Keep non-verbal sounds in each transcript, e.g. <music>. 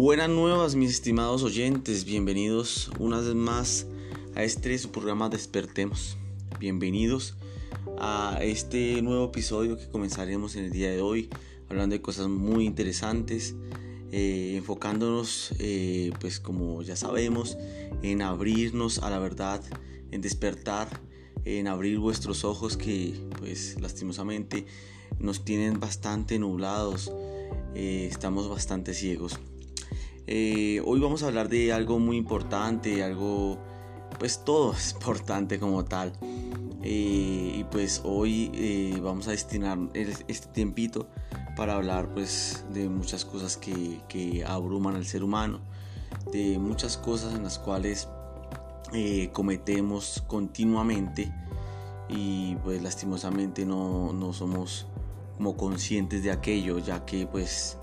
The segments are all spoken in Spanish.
Buenas nuevas mis estimados oyentes, bienvenidos una vez más a este su programa Despertemos. Bienvenidos a este nuevo episodio que comenzaremos en el día de hoy, hablando de cosas muy interesantes, eh, enfocándonos, eh, pues como ya sabemos, en abrirnos a la verdad, en despertar, en abrir vuestros ojos que pues lastimosamente nos tienen bastante nublados, eh, estamos bastante ciegos. Eh, hoy vamos a hablar de algo muy importante, algo, pues todo es <laughs> importante como tal. Eh, y pues hoy eh, vamos a destinar este tiempito para hablar pues de muchas cosas que, que, abruman al ser humano, de muchas cosas en las cuales cometemos continuamente y pues lastimosamente no, no somos como conscientes de aquello, ya que pues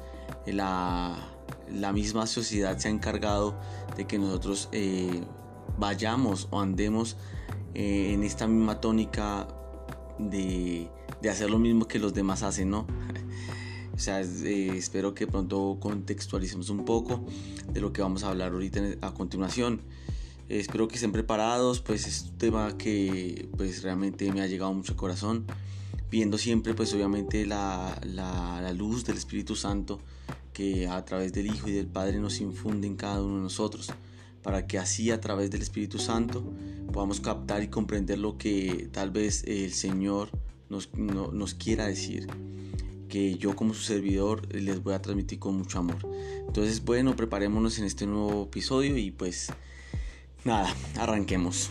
la la misma sociedad se ha encargado de que nosotros eh, vayamos o andemos eh, en esta misma tónica de, hacer lo mismo que los demás hacen, ¿no? <laughs> o sea, eh, espero que pronto contextualicemos un poco de lo que vamos a hablar ahorita a continuación. espero que estén preparados, pues es un tema que pues realmente me ha llegado mucho al corazón, viendo siempre pues obviamente la, la luz del Espíritu Santo que a través del Hijo y del Padre nos infunde en cada uno de nosotros, para que así a través del Espíritu Santo podamos captar y comprender lo que tal vez el Señor nos, nos quiera decir, que yo como su servidor les voy a transmitir con mucho amor. Entonces, bueno, preparémonos en este nuevo episodio y pues nada, arranquemos.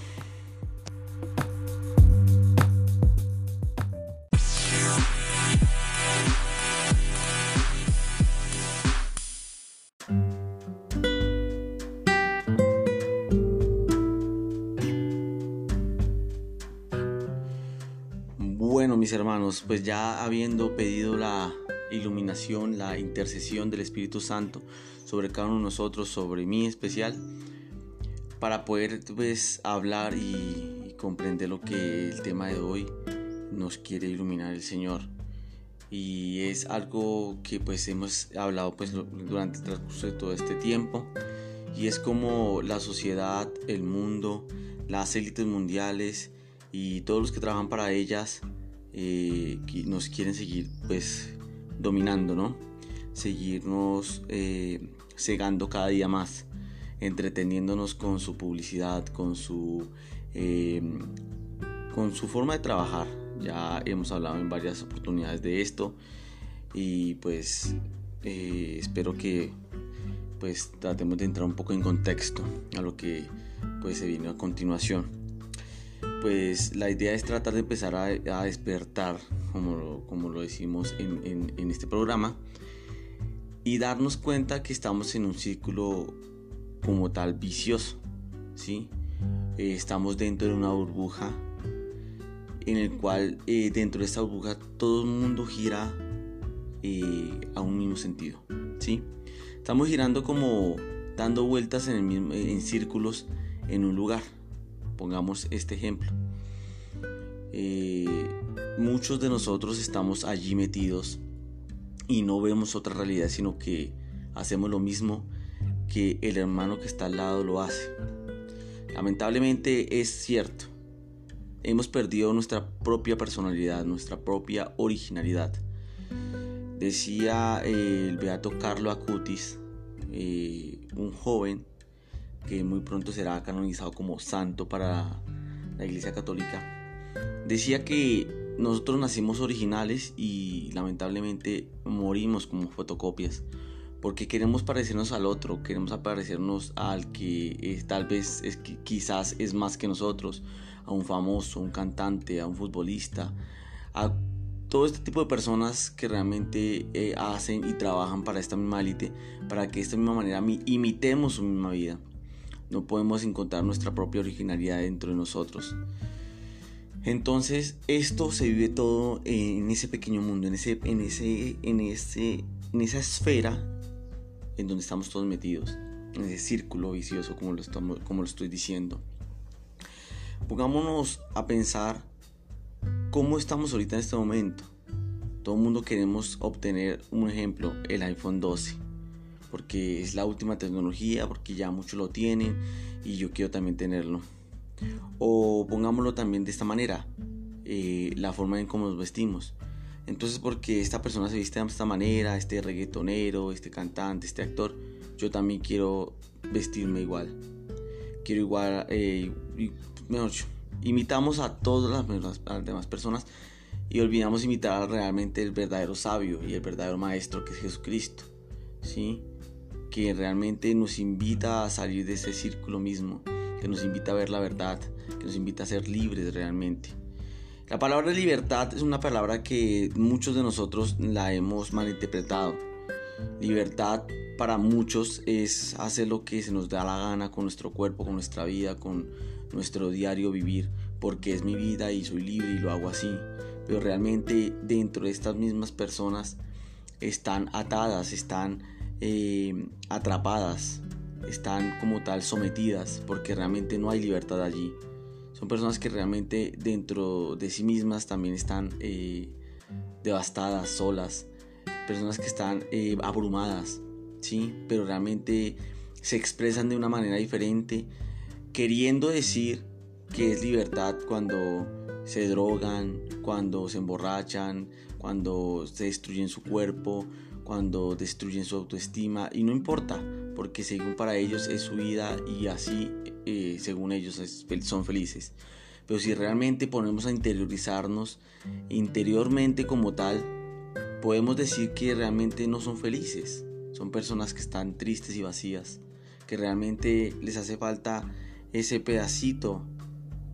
Pues ya habiendo pedido la iluminación, la intercesión del Espíritu Santo sobre cada uno de nosotros, sobre mí especial, para poder pues hablar y, comprender lo que el tema de hoy nos quiere iluminar el Señor. Y es algo que pues hemos hablado pues durante el transcurso de todo este tiempo y es como la sociedad, el mundo, las élites mundiales y todos los que trabajan para ellas eh, nos quieren seguir pues dominando, ¿no? Seguirnos eh, cegando cada día más, entreteniéndonos con su publicidad, con su, em, con su forma de trabajar. Ya hemos hablado en varias oportunidades de esto y pues eh, espero que pues tratemos de entrar un poco en contexto a lo que pues se viene a continuación pues la idea es tratar de empezar a, despertar, como lo, decimos en, este programa, y darnos cuenta que estamos en un círculo como tal vicioso, ¿sí? Eh, estamos dentro de una burbuja en el cual eh, dentro de esta burbuja todo el mundo gira eh, a un mismo sentido, ¿sí? Estamos girando como dando vueltas en, el en círculos en un lugar. Pongamos este ejemplo. Eh, muchos de nosotros estamos allí metidos y no vemos otra realidad, sino que hacemos lo mismo que el hermano que está al lado lo hace. Lamentablemente es cierto. Hemos perdido nuestra propia personalidad, nuestra propia originalidad. Decía eh, el beato Carlo Acutis, eh, un joven que muy pronto será canonizado como santo para la Iglesia Católica, decía que nosotros nacimos originales y lamentablemente morimos como fotocopias porque queremos parecernos al otro, queremos parecernos al que tal vez es, quizás es más que nosotros, a un famoso, a un cantante, a un futbolista, a todo este tipo de personas que realmente eh, hacen y trabajan para esta misma élite, para que de esta misma manera imitemos su misma vida no podemos encontrar nuestra propia originalidad dentro de nosotros. Entonces, esto se vive todo en ese pequeño mundo, en, ese, en, ese, en, ese, en esa esfera en donde estamos todos metidos, en ese círculo vicioso, como lo, como lo estoy diciendo. Pongámonos a pensar cómo estamos ahorita en este momento. Todo el mundo queremos obtener un ejemplo, el iPhone 12 porque es la última tecnología, porque ya muchos lo tienen y yo quiero también tenerlo. O pongámoslo también de esta manera, eh, la forma en cómo nos vestimos. Entonces porque esta persona se viste de esta manera, este reggaetonero, este cantante, este actor, yo también quiero vestirme igual. Quiero igual, eh, mejor imitamos a todas las, demás personas y olvidamos imitar realmente el verdadero sabio y el verdadero maestro que es Jesucristo. ¿sí? Que realmente nos invita a salir de ese círculo mismo, que nos invita a ver la verdad, que nos invita a ser libres realmente. La palabra libertad es una palabra que muchos de nosotros la hemos malinterpretado. Libertad para muchos es hacer lo que se nos da la gana con nuestro cuerpo, con nuestra vida, con nuestro diario vivir, porque es mi vida y soy libre y lo hago así. Pero realmente dentro de estas mismas personas están atadas, están eh, atrapadas, están como tal sometidas, porque realmente no hay libertad allí. Son personas que realmente dentro de sí mismas también están eh, devastadas, solas, personas que están eh, abrumadas, ¿sí? Pero realmente se expresan de una manera diferente, queriendo decir que es libertad cuando se drogan, cuando se emborrachan, cuando se destruyen su cuerpo, cuando destruyen su autoestima y no importa, porque según para ellos es su vida y así eh, según ellos son felices. Pero si realmente ponemos a interiorizarnos interiormente como tal, podemos decir que realmente no son felices. Son personas que están tristes y vacías, que realmente les hace falta ese pedacito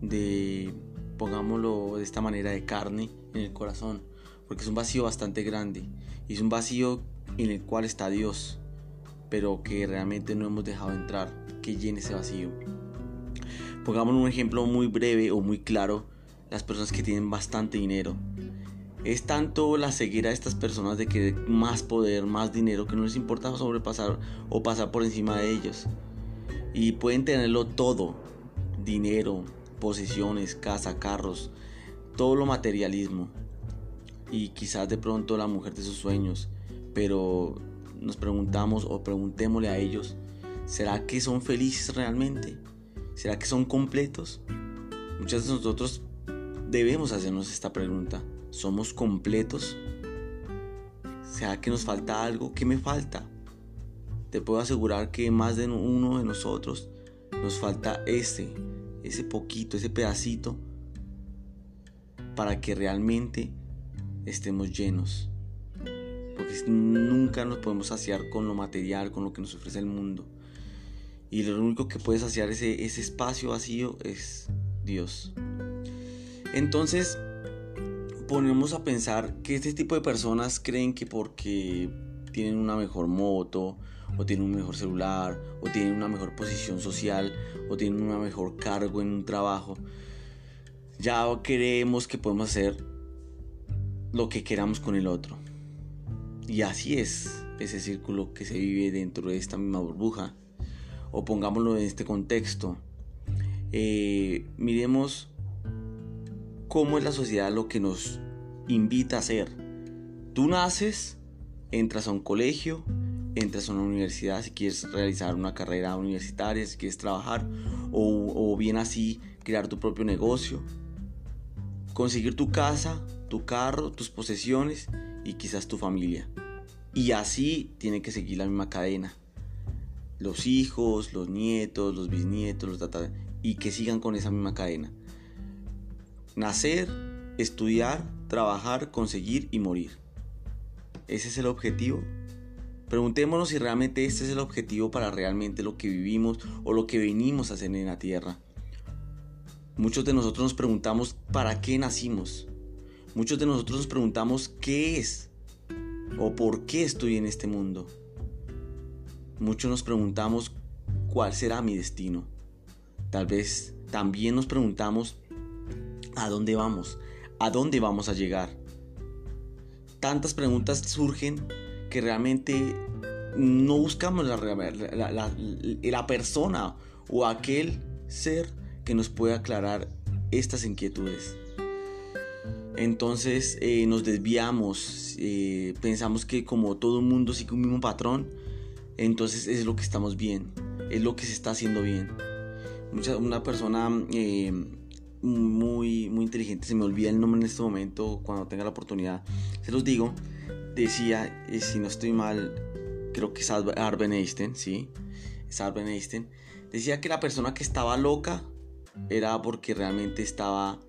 de, pongámoslo de esta manera, de carne en el corazón, porque es un vacío bastante grande y es un vacío en el cual está Dios, pero que realmente no hemos dejado entrar, que llene ese vacío. Pongamos un ejemplo muy breve o muy claro, las personas que tienen bastante dinero. Es tanto la ceguera de estas personas de que más poder, más dinero, que no les importa sobrepasar o pasar por encima de ellos. Y pueden tenerlo todo, dinero, posesiones, casa, carros, todo lo materialismo. Y quizás de pronto la mujer de sus sueños. Pero nos preguntamos o preguntémosle a ellos, ¿será que son felices realmente? ¿Será que son completos? Muchas de nosotros debemos hacernos esta pregunta. ¿Somos completos? ¿Será que nos falta algo? ¿Qué me falta? Te puedo asegurar que más de uno de nosotros nos falta ese, ese poquito, ese pedacito para que realmente estemos llenos. Porque nunca nos podemos saciar con lo material, con lo que nos ofrece el mundo. Y lo único que puede saciar ese, ese espacio vacío es Dios. Entonces, ponemos a pensar que este tipo de personas creen que porque tienen una mejor moto, o tienen un mejor celular, o tienen una mejor posición social, o tienen un mejor cargo en un trabajo, ya creemos que podemos hacer lo que queramos con el otro. Y así es ese círculo que se vive dentro de esta misma burbuja. O pongámoslo en este contexto. Eh, miremos cómo es la sociedad lo que nos invita a hacer. Tú naces, entras a un colegio, entras a una universidad si quieres realizar una carrera universitaria, si quieres trabajar, o, o bien así crear tu propio negocio, conseguir tu casa, tu carro, tus posesiones y quizás tu familia. Y así tiene que seguir la misma cadena. Los hijos, los nietos, los bisnietos, los tata, y que sigan con esa misma cadena. Nacer, estudiar, trabajar, conseguir y morir. Ese es el objetivo Preguntémonos si realmente este es el objetivo para realmente lo que vivimos o lo que venimos a hacer en la tierra. Muchos de nosotros nos preguntamos para qué nacimos. Muchos de nosotros nos preguntamos qué es o por qué estoy en este mundo. Muchos nos preguntamos cuál será mi destino. Tal vez también nos preguntamos a dónde vamos, a dónde vamos a llegar. Tantas preguntas surgen que realmente no buscamos la, la, persona o aquel ser que nos pueda aclarar estas inquietudes. Entonces eh, nos desviamos, eh, pensamos que como todo el mundo sigue un mismo patrón, entonces es lo que estamos bien, es lo que se está haciendo bien. Mucha, una persona eh, muy, muy inteligente, se me olvida el nombre en este momento, cuando tenga la oportunidad, se los digo, decía, si no estoy mal, creo que es Arben Einstein, ¿sí? Es Arben Einstein, decía que la persona que estaba loca era porque realmente estaba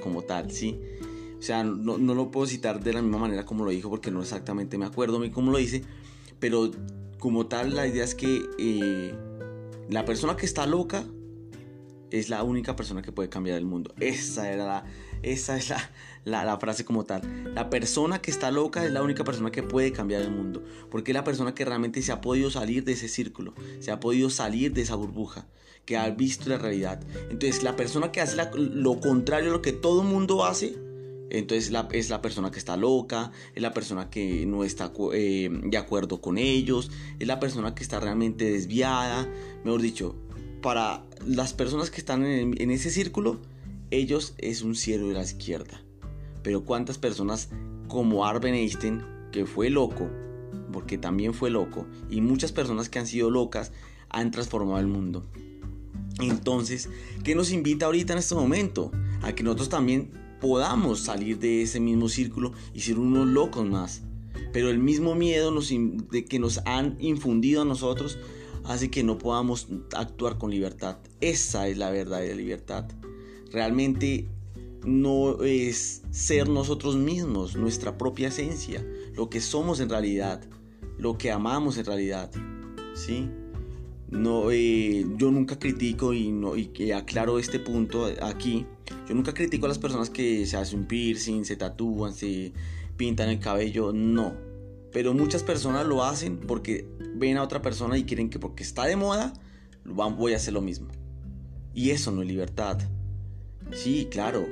como tal, ¿sí? O sea, no, no, lo puedo citar de la misma manera como lo dijo porque no exactamente me acuerdo cómo lo dice, pero como tal la idea es que eh, la persona que está loca es la única persona que puede cambiar el mundo. Esa era la, esa es la, la, frase como tal. La persona que está loca es la única persona que puede cambiar el mundo. Porque es la persona que realmente se ha podido salir de ese círculo, se ha podido salir de esa burbuja, que ha visto la realidad. Entonces la persona que hace lo contrario a lo que todo el mundo hace, entonces es la persona que está loca, es la persona que no está eh, de acuerdo con ellos, es la persona que está realmente desviada. Mejor dicho, para las personas que están en, ese círculo, ellos es un cielo de la izquierda. Pero cuántas personas como Arben Einstein, que fue loco, porque también fue loco, y muchas personas que han sido locas han transformado el mundo. Entonces, ¿qué nos invita ahorita en este momento? A que nosotros también podamos salir de ese mismo círculo y ser unos locos más. Pero el mismo miedo de que nos han infundido a nosotros hace que no podamos actuar con libertad. Esa es la verdadera libertad. Realmente no es ser nosotros mismos, nuestra propia esencia, lo que somos en realidad, lo que amamos en realidad. ¿Sí? No, eh, yo nunca critico y, no, y aclaro este punto aquí. Yo nunca critico a las personas que se hacen un piercing, se tatúan, se pintan el cabello. No. Pero muchas personas lo hacen porque ven a otra persona y quieren que porque está de moda, voy a hacer lo mismo. Y eso no es libertad. Sí, claro,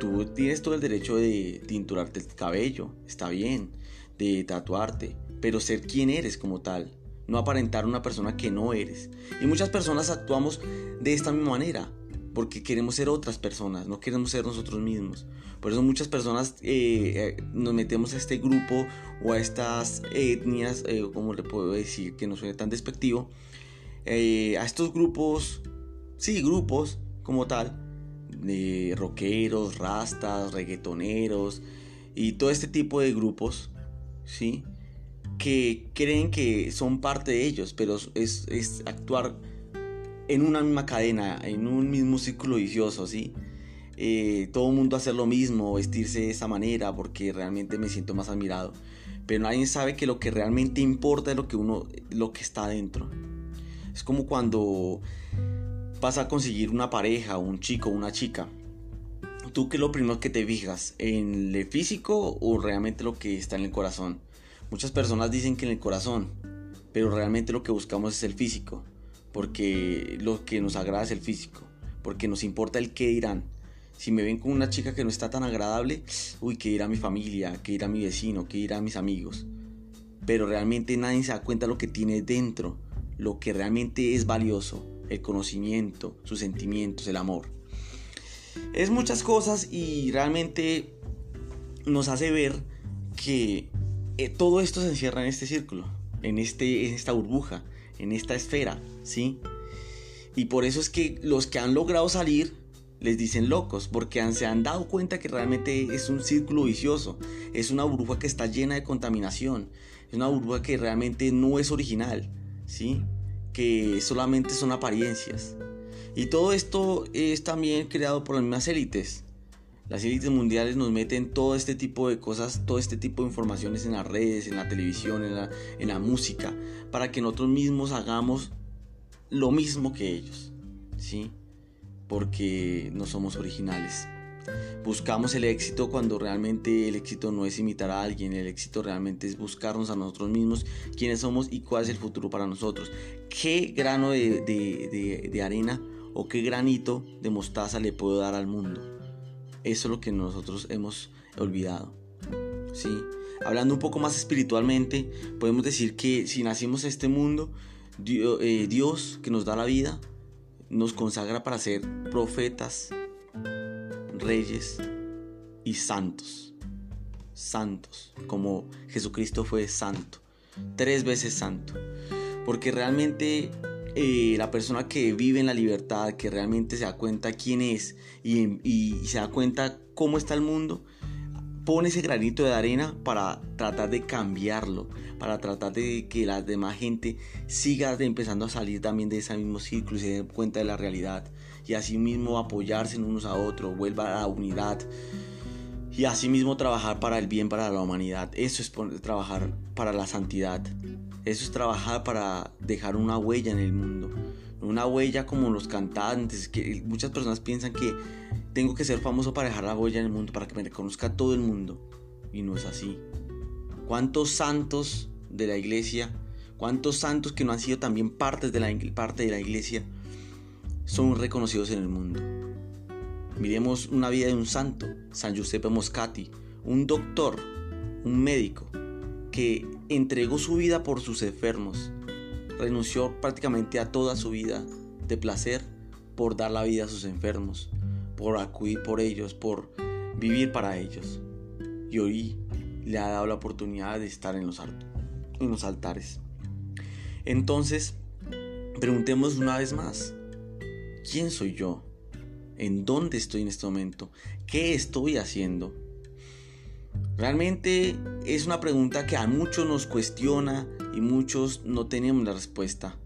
tú tienes todo el derecho de tinturarte el cabello, está bien, de tatuarte, pero ser quien eres como tal, no aparentar una persona que no eres. Y muchas personas actuamos de esta misma manera, porque queremos ser otras personas, no queremos ser nosotros mismos. Por eso muchas personas eh, eh, nos metemos a este grupo o a estas etnias, eh, como le puedo decir, que no suene tan despectivo, a estos grupos, sí, grupos como tal, de rockeros, rastas, reggaetoneros y todo este tipo de grupos, ¿sí? Que creen que son parte de ellos, pero es, es actuar en una misma cadena, en un mismo círculo vicioso, ¿sí? Eh, todo el mundo hacer lo mismo, vestirse de esa manera, porque realmente me siento más admirado. Pero nadie sabe que lo que realmente importa es lo que uno, lo que está dentro. Es como cuando vas a conseguir una pareja, un chico, una chica. Tú que lo primero que te fijas, en el físico o realmente lo que está en el corazón. Muchas personas dicen que en el corazón, pero realmente lo que buscamos es el físico, porque lo que nos agrada es el físico, porque nos importa el qué dirán si me ven con una chica que no está tan agradable, uy, que irá mi familia, que irá mi vecino, que irá mis amigos. Pero realmente nadie se da cuenta lo que tiene dentro, lo que realmente es valioso, el conocimiento, sus sentimientos, el amor. Es muchas cosas y realmente nos hace ver que eh, todo esto se encierra en este círculo, en, este, en esta burbuja, en esta esfera, ¿sí? Y por eso es que los que han logrado salir les dicen locos porque se han dado cuenta que realmente es un círculo vicioso, es una burbuja que está llena de contaminación, es una burbuja que realmente no es original, ¿sí? Que solamente son apariencias. Y todo esto es también creado por las mismas élites. Las élites mundiales nos meten todo este tipo de cosas, todo este tipo de informaciones en las redes, en la televisión, en la, en la música, para que nosotros mismos hagamos lo mismo que ellos. ¿sí? porque no somos originales. Buscamos el éxito cuando realmente el éxito no es imitar a alguien, el éxito realmente es buscarnos a nosotros mismos, quiénes somos y cuál es el futuro para nosotros. ¿Qué grano de, arena o qué granito de mostaza le puedo dar al mundo? Eso es lo que nosotros hemos olvidado. ¿sí? Hablando un poco más espiritualmente, podemos decir que si nacimos en este mundo, eh, Dios que nos da la vida, nos consagra para ser profetas, reyes y santos. Santos, como Jesucristo fue santo, tres veces santo. Porque realmente eh, la persona que vive en la libertad, que realmente se da cuenta quién es y, y se da cuenta cómo está el mundo, pone ese granito de arena para tratar de cambiarlo, para tratar de que la demás gente siga empezando a salir también de ese mismo círculo y se den cuenta de la realidad y así mismo apoyarse unos a otros, vuelva a la unidad y así mismo trabajar para el bien para la humanidad. Eso es trabajar para la santidad. Eso es trabajar para dejar una huella en el mundo. Una huella como los cantantes, que muchas personas piensan que tengo que ser famoso para dejar la huella en el mundo, para que me reconozca todo el mundo. Y no es así. ¿Cuántos santos de la iglesia, cuántos santos que no han sido también partes de la, parte de la iglesia, son reconocidos en el mundo? Miremos una vida de un santo, San Giuseppe Moscati, un doctor, un médico, que entregó su vida por sus enfermos, renunció prácticamente a toda su vida de placer por dar la vida a sus enfermos, por acudir por ellos, por vivir para ellos. Y hoy le ha dado la oportunidad de estar en los, en los altares. Entonces, preguntemos una vez más, ¿quién soy yo? ¿En dónde estoy en este momento? ¿Qué estoy haciendo? Realmente es una pregunta que a muchos nos cuestiona y muchos no tenemos la respuesta.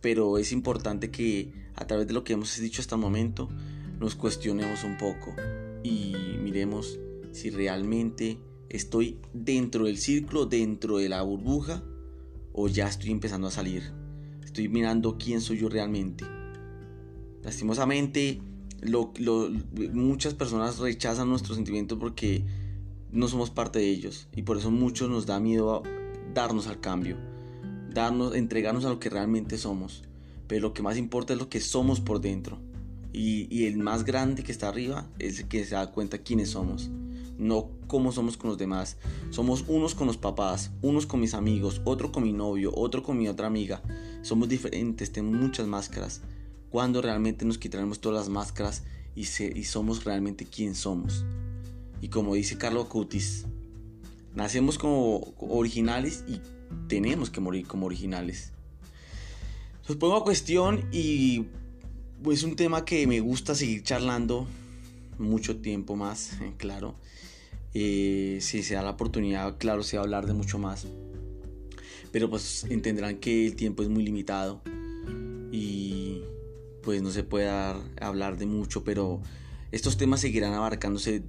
Pero es importante que a través de lo que hemos dicho hasta el momento nos cuestionemos un poco y miremos si realmente estoy dentro del círculo, dentro de la burbuja o ya estoy empezando a salir. Estoy mirando quién soy yo realmente. Lastimosamente, muchas personas rechazan nuestros sentimientos porque no somos parte de ellos y por eso muchos nos da miedo darnos al cambio, darnos, entregarnos a lo que realmente somos. Pero lo que más importa es lo que somos por dentro. Y, el más grande que está arriba es el que se da cuenta quiénes somos, no cómo somos con los demás. Somos unos con los papás, unos con mis amigos, otro con mi novio, otro con mi otra amiga. Somos diferentes, tenemos muchas máscaras. Cuando realmente nos quitaremos todas las máscaras y, y somos realmente quién somos. Y como dice Carlos Cutis, nacemos como originales y tenemos que morir como originales. Los pongo a cuestión y es un tema que me gusta seguir charlando mucho tiempo más, claro. Eh, si se da la oportunidad, claro, se va a hablar de mucho más. Pero pues entenderán que el tiempo es muy limitado y pues no se puede hablar de mucho, pero estos temas seguirán abarcándose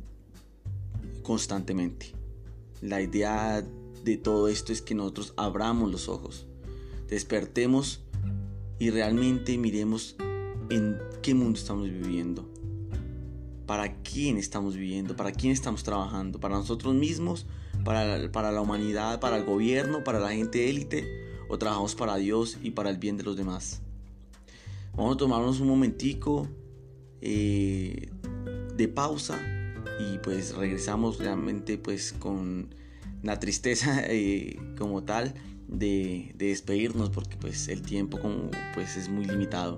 constantemente. La idea de todo esto es que nosotros abramos los ojos, despertemos y realmente miremos en qué mundo estamos viviendo, para quién estamos viviendo, para quién estamos trabajando, para nosotros mismos, para, la humanidad, para el gobierno, para la gente élite, o trabajamos para Dios y para el bien de los demás. Vamos a tomarnos un momentico eh, de pausa y pues regresamos realmente pues con la tristeza <laughs> eh, como tal de, despedirnos porque pues el tiempo pues es muy limitado.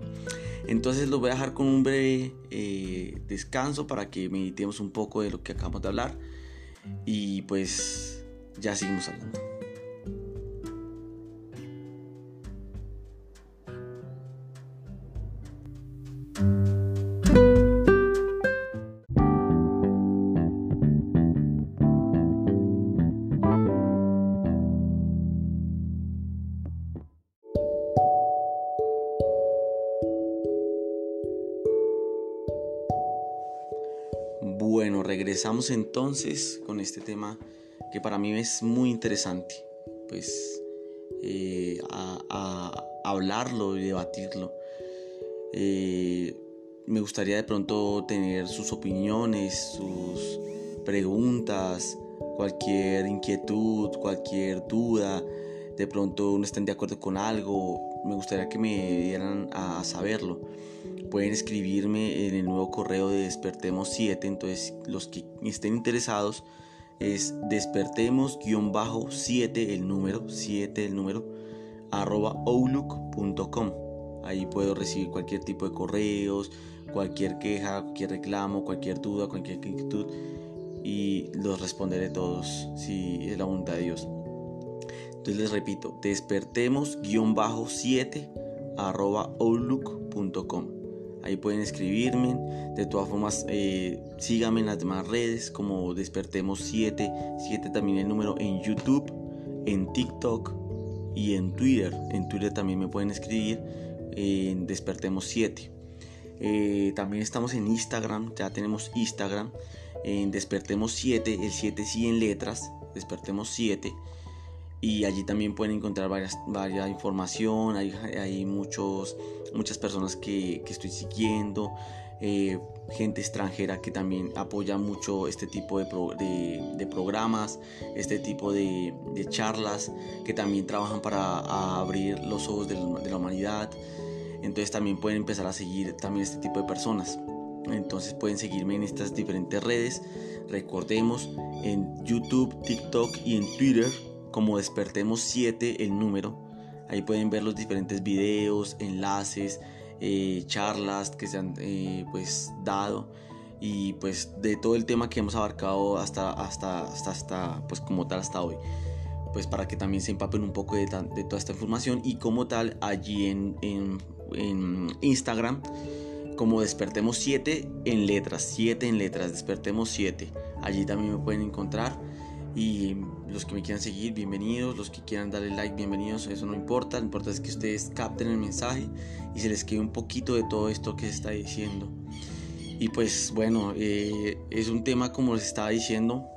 Entonces lo voy a dejar con un breve eh, descanso para que meditemos un poco de lo que acabamos de hablar y pues ya seguimos hablando regresamos entonces con este tema que para mí es muy interesante, pues eh, a, hablarlo y debatirlo. Eh, me gustaría de pronto tener sus opiniones, sus preguntas, cualquier inquietud, cualquier duda, de pronto no estén de acuerdo con algo, me gustaría que me dieran a saberlo pueden escribirme en el nuevo correo de Despertemos 7. Entonces, los que estén interesados es despertemos-7, el número, 7 el número, arroba outlook.com. Ahí puedo recibir cualquier tipo de correos, cualquier queja, cualquier reclamo, cualquier duda, cualquier inquietud y los responderé todos si es la voluntad de Dios. Entonces les repito, despertemos-7 arroba outlook.com. Ahí pueden escribirme. De todas formas, eh, síganme en las demás redes como Despertemos 7. 7 también el número en YouTube, en TikTok y en Twitter. En Twitter también me pueden escribir en Despertemos 7. Eh, también estamos en Instagram, ya tenemos Instagram en Despertemos 7, el 7 sí en letras, Despertemos 7 y allí también pueden encontrar varias, varias información, hay, hay muchos, muchas personas que, que estoy siguiendo, eh, gente extranjera que también apoya mucho este tipo de, de, programas, este tipo de, charlas, que también trabajan para abrir los ojos de la humanidad. Entonces también pueden empezar a seguir también este tipo de personas. Entonces pueden seguirme en estas diferentes redes. Recordemos en YouTube, TikTok y en Twitter como Despertemos 7 el número. Ahí pueden ver los diferentes videos, enlaces, eh, charlas que se han eh, pues dado y pues de todo el tema que hemos abarcado hasta, hasta, hasta, hasta pues como tal hasta hoy pues para que también se empapen un poco de, toda esta información y como tal allí en, en, en Instagram como Despertemos 7 en letras, 7 en letras, Despertemos 7. Allí también me pueden encontrar y los que me quieran seguir, bienvenidos. Los que quieran darle like, bienvenidos. Eso no importa. Lo importante es que ustedes capten el mensaje y se les quede un poquito de todo esto que se está diciendo. Y pues bueno, eh, es un tema como les estaba diciendo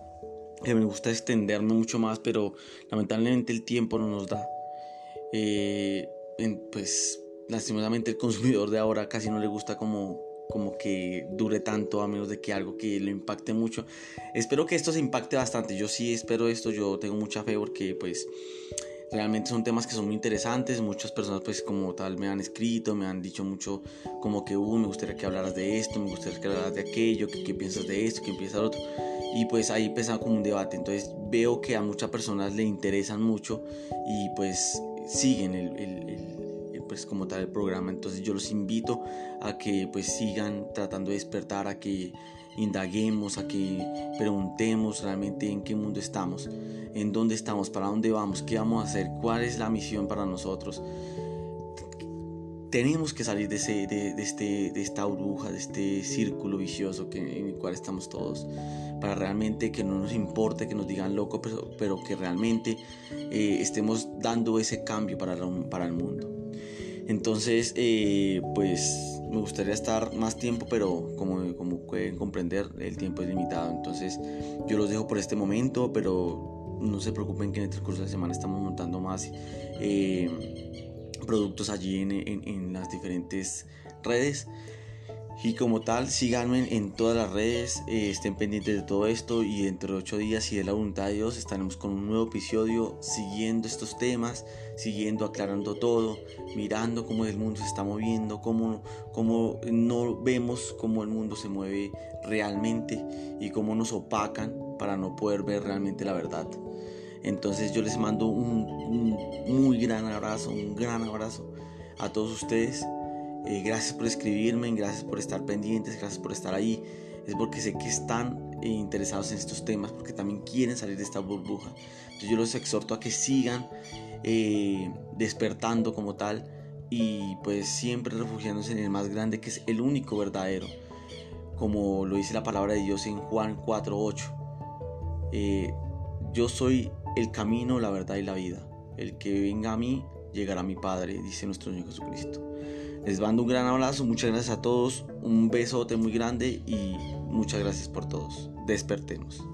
que me gusta extenderme mucho más, pero lamentablemente el tiempo no nos da. Eh, pues lastimosamente el consumidor de ahora casi no le gusta como como que dure tanto a menos de que algo que lo impacte mucho. Espero que esto se impacte bastante. Yo sí espero esto, yo tengo mucha fe porque pues realmente son temas que son muy interesantes. Muchas personas pues como tal me han escrito, me han dicho mucho como que, uh, me gustaría que hablaras de esto, me gustaría que hablaras de aquello, qué piensas de esto, qué piensas de otro. Y pues ahí empezaba como un debate. Entonces veo que a muchas personas le interesan mucho y pues siguen el, el pues como tal el programa entonces yo los invito a que pues sigan tratando de despertar a que indaguemos a que preguntemos realmente en qué mundo estamos en dónde estamos para dónde vamos qué vamos a hacer cuál es la misión para nosotros tenemos que salir de, ese, de, este, de esta burbuja, de este círculo vicioso en el cual estamos todos, para realmente que no nos importe que nos digan loco, pero, que realmente eh, estemos dando ese cambio para el mundo. Entonces, eh, pues me gustaría estar más tiempo, pero como, como pueden comprender, el tiempo es limitado. Entonces, yo los dejo por este momento, pero no se preocupen que en el transcurso de la semana estamos montando más eh, productos allí en, en las diferentes redes. Y como tal, síganme en todas las redes, eh, estén pendientes de todo esto y de ocho días, si de la voluntad de Dios, estaremos con un nuevo episodio siguiendo estos temas, siguiendo aclarando todo, mirando cómo el mundo se está moviendo, cómo, cómo no vemos cómo el mundo se mueve realmente y cómo nos opacan para no poder ver realmente la verdad. Entonces yo les mando un, un muy gran abrazo, un gran abrazo a todos ustedes eh, gracias por escribirme, gracias por estar pendientes, gracias por estar ahí. Es porque sé que están eh, interesados en estos temas, porque también quieren salir de esta burbuja. Entonces yo los exhorto a que sigan eh, despertando como tal y pues siempre refugiándose en el más grande que es el único verdadero. Como lo dice la palabra de Dios en Juan 4.8. yo soy el camino, la verdad y la vida. El que venga a mí llegará a mi Padre, dice nuestro Señor Jesucristo. Les mando un gran abrazo, muchas gracias a todos, un besote muy grande y muchas gracias por todos. Despertemos.